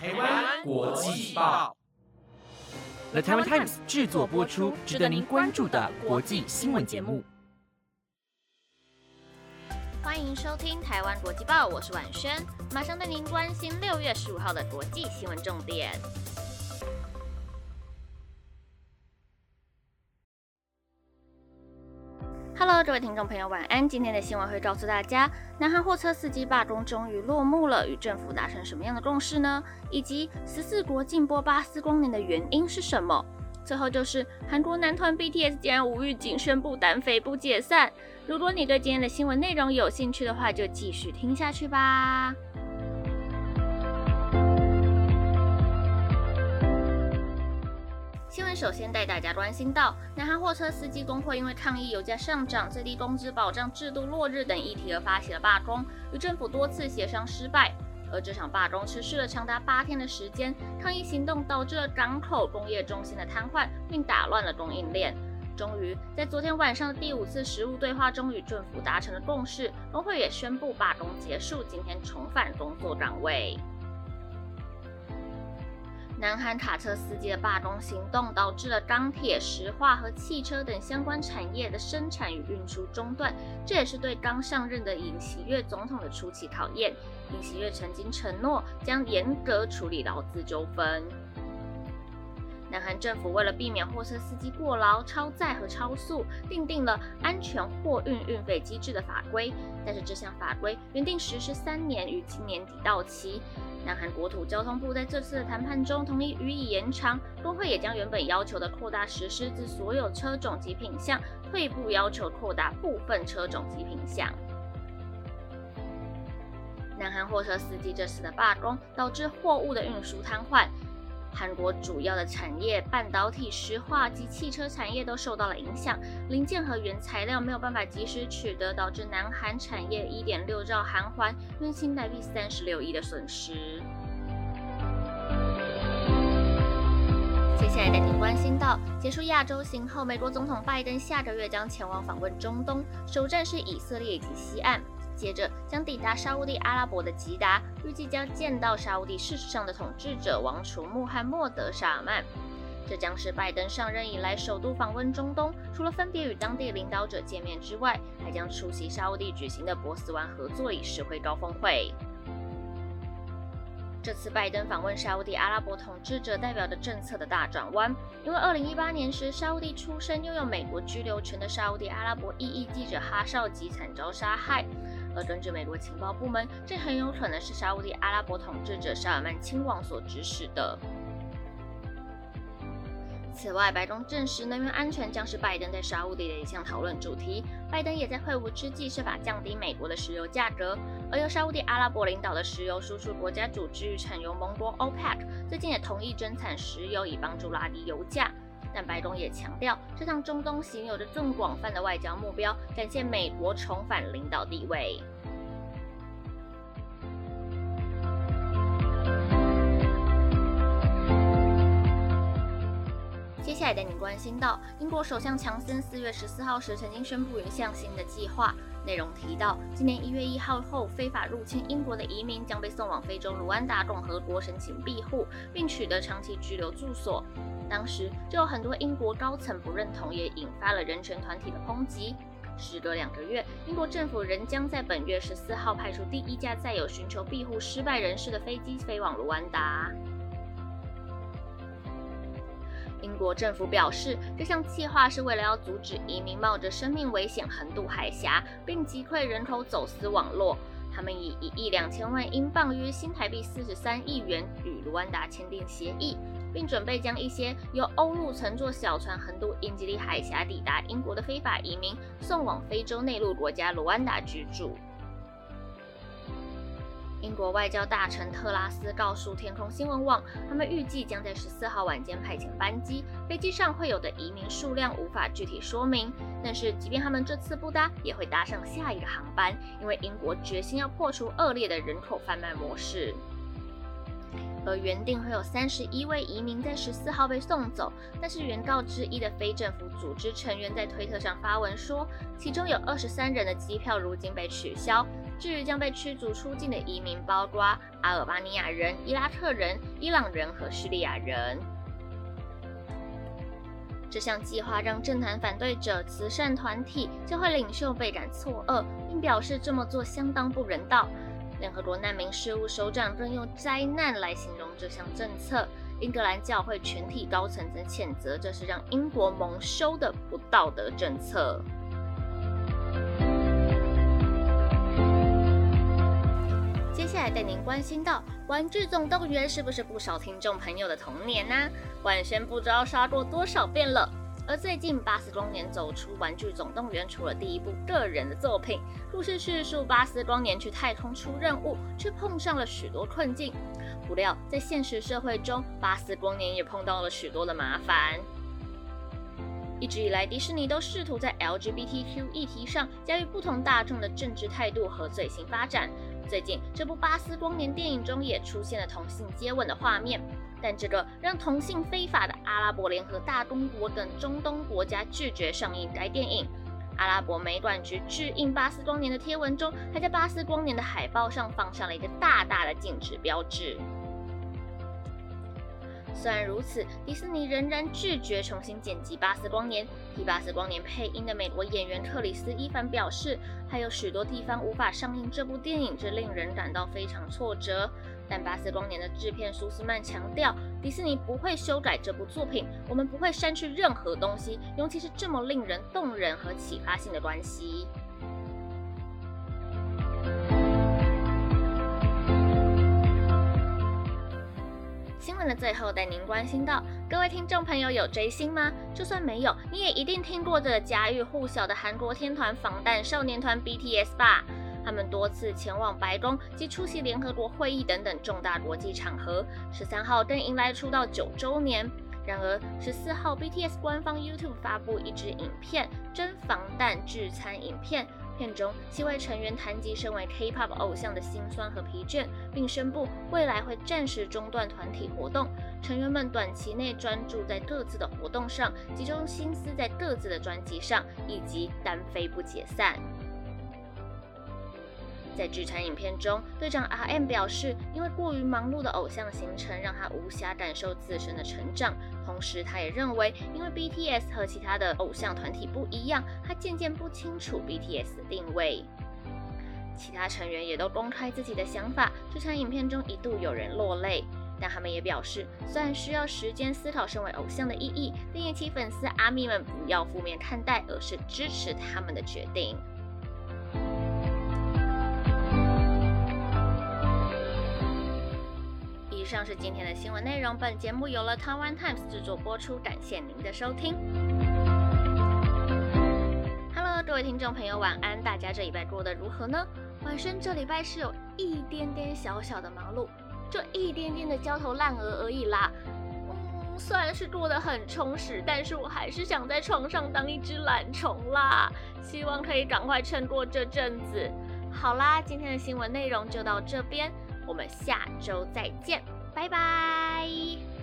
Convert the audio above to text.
台湾国际报，The Taiwan Times 制作播出，值得您关注的国际新闻节目。欢迎收听台湾国际报，我是婉萱，马上带您关心六月十五号的国际新闻重点。Hello，各位听众朋友，晚安。今天的新闻会告诉大家，南韩货车司机罢工终于落幕了，与政府达成什么样的共识呢？以及十四国禁播巴斯光年的原因是什么？最后就是韩国男团 BTS 竟然无预警宣布单飞不解散。如果你对今天的新闻内容有兴趣的话，就继续听下去吧。新闻首先带大家关心到，南韩货车司机工会因为抗议油价上涨、最低工资保障制度落日等议题而发起了罢工，与政府多次协商失败。而这场罢工持续了长达八天的时间，抗议行动导致了港口工业中心的瘫痪，并打乱了供应链。终于在昨天晚上的第五次实务对话中与政府达成了共识，工会也宣布罢工结束，今天重返工作岗位。南韩卡车司机的罢工行动导致了钢铁、石化和汽车等相关产业的生产与运输中断，这也是对刚上任的尹锡悦总统的初期考验。尹锡悦曾经承诺将严格处理劳资纠纷。南韩政府为了避免货车司机过劳、超载和超速，订定了安全货运运费机制的法规。但是这项法规原定实施三年，于今年底到期。南韩国土交通部在这次的谈判中同意予以延长，工会也将原本要求的扩大实施至所有车种及品项，退步要求扩大部分车种及品项。南韩货车司机这次的罢工导致货物的运输瘫痪。韩国主要的产业，半导体、石化及汽车产业都受到了影响，零件和原材料没有办法及时取得，导致南韩产业一点六兆韩元（约新台币三十六亿）的损失。接下来带您关心到，结束亚洲行后，美国总统拜登下个月将前往访问中东，首站是以色列以及西岸。接着将抵达沙地阿拉伯的吉达，预计将见到沙地事实上的统治者王储穆罕默德·沙尔曼。这将是拜登上任以来首度访问中东，除了分别与当地领导者见面之外，还将出席沙地举行的波斯湾合作理事会高峰会。这次拜登访问沙地阿拉伯统治者，代表着政策的大转弯，因为2018年时，沙地出身、拥有美国居留权的沙地阿拉伯异议记者哈绍吉惨遭杀害。而根据美国情报部门，这很有可能是沙地阿拉伯统治者沙尔曼亲王所指使的。此外，白宫证实能源安全将是拜登在沙地的一项讨论主题。拜登也在会晤之际设法降低美国的石油价格。而由沙地阿拉伯领导的石油输出国家组织与产油盟国 OPEC 最近也同意增产石油，以帮助拉低油价。但白宫也强调，这趟中东行有着更广泛的外交目标，展现美国重返领导地位。接下来带您关心到，英国首相强森四月十四号时曾经宣布一项新的计划，内容提到，今年一月一号后非法入侵英国的移民将被送往非洲卢安达共和国申请庇护，并取得长期居留住所。当时就有很多英国高层不认同，也引发了人权团体的抨击。时隔两个月，英国政府仍将在本月十四号派出第一架载有寻求庇护失败人士的飞机飞往卢安达。英国政府表示，这项计划是为了要阻止移民冒着生命危险横渡海峡，并击溃人口走私网络。他们以一亿两千万英镑（约新台币四十三亿元）与卢安达签订协议。并准备将一些由欧陆乘坐小船横渡英吉利海峡抵达英国的非法移民送往非洲内陆国家卢安达居住。英国外交大臣特拉斯告诉天空新闻网，他们预计将在十四号晚间派遣班机，飞机上会有的移民数量无法具体说明，但是即便他们这次不搭，也会搭上下一个航班，因为英国决心要破除恶劣的人口贩卖模式。而原定会有三十一位移民在十四号被送走，但是原告之一的非政府组织成员在推特上发文说，其中有二十三人的机票如今被取消，至于将被驱逐出境的移民，包括阿尔巴尼亚人、伊拉克人、伊朗人和叙利亚人。这项计划让政坛反对者、慈善团体、教会领袖倍感错愕，并表示这么做相当不人道。联合国难民事务首长更用“灾难”来形容这项政策。英格兰教会全体高层则谴责这是让英国蒙羞的不道德政策。接下来带您关心到《玩具总动员》是不是不少听众朋友的童年呢？万轩不知道刷过多少遍了。而最近巴斯光年走出《玩具总动员》，除了第一部个人的作品，故事叙述巴斯光年去太空出任务，却碰上了许多困境。不料在现实社会中，巴斯光年也碰到了许多的麻烦。一直以来，迪士尼都试图在 LGBTQ 议题上驾驭不同大众的政治态度和最新发展。最近，这部巴斯光年电影中也出现了同性接吻的画面。但这个让同性非法的阿拉伯联合大公国等中东国家拒绝上映该电影。阿拉伯美管局拒印巴斯光年的贴文中，还在巴斯光年的海报上放上了一个大大的禁止标志。虽然如此，迪士尼仍然拒绝重新剪辑《巴斯光年》。替《巴斯光年》配音的美国演员克里斯·伊凡表示，还有许多地方无法上映这部电影，这令人感到非常挫折。但《巴斯光年》的制片苏斯曼强调，迪士尼不会修改这部作品，我们不会删去任何东西，尤其是这么令人动人和启发性的关系。新闻的最后，带您关心到，各位听众朋友有追星吗？就算没有，你也一定听过这家喻户晓的韩国天团防弹少年团 BTS 吧？他们多次前往白宫及出席联合国会议等等重大国际场合。十三号更迎来出道九周年。然而，十四号 BTS 官方 YouTube 发布一支影片《真防弹聚餐》影片。片中，七位成员谈及身为 K-pop 偶像的辛酸和疲倦，并宣布未来会暂时中断团体活动，成员们短期内专注在各自的活动上，集中心思在各自的专辑上，以及单飞不解散。在剧场影片中，队长 R.M 表示，因为过于忙碌的偶像行程，让他无暇感受自身的成长。同时，他也认为，因为 BTS 和其他的偶像团体不一样，他渐渐不清楚 BTS 的定位。其他成员也都公开自己的想法。这场影片中一度有人落泪，但他们也表示，虽然需要时间思考身为偶像的意义，但也请粉丝阿咪们不要负面看待，而是支持他们的决定。以上是今天的新闻内容。本节目由了 Taiwan Times 制作播出，感谢您的收听。Hello，各位听众朋友，晚安！大家这礼拜过得如何呢？晚生这礼拜是有一点点小小的忙碌，就一点点的焦头烂额而已啦。嗯，虽然是过得很充实，但是我还是想在床上当一只懒虫啦。希望可以赶快撑过这阵子。好啦，今天的新闻内容就到这边，我们下周再见。拜拜。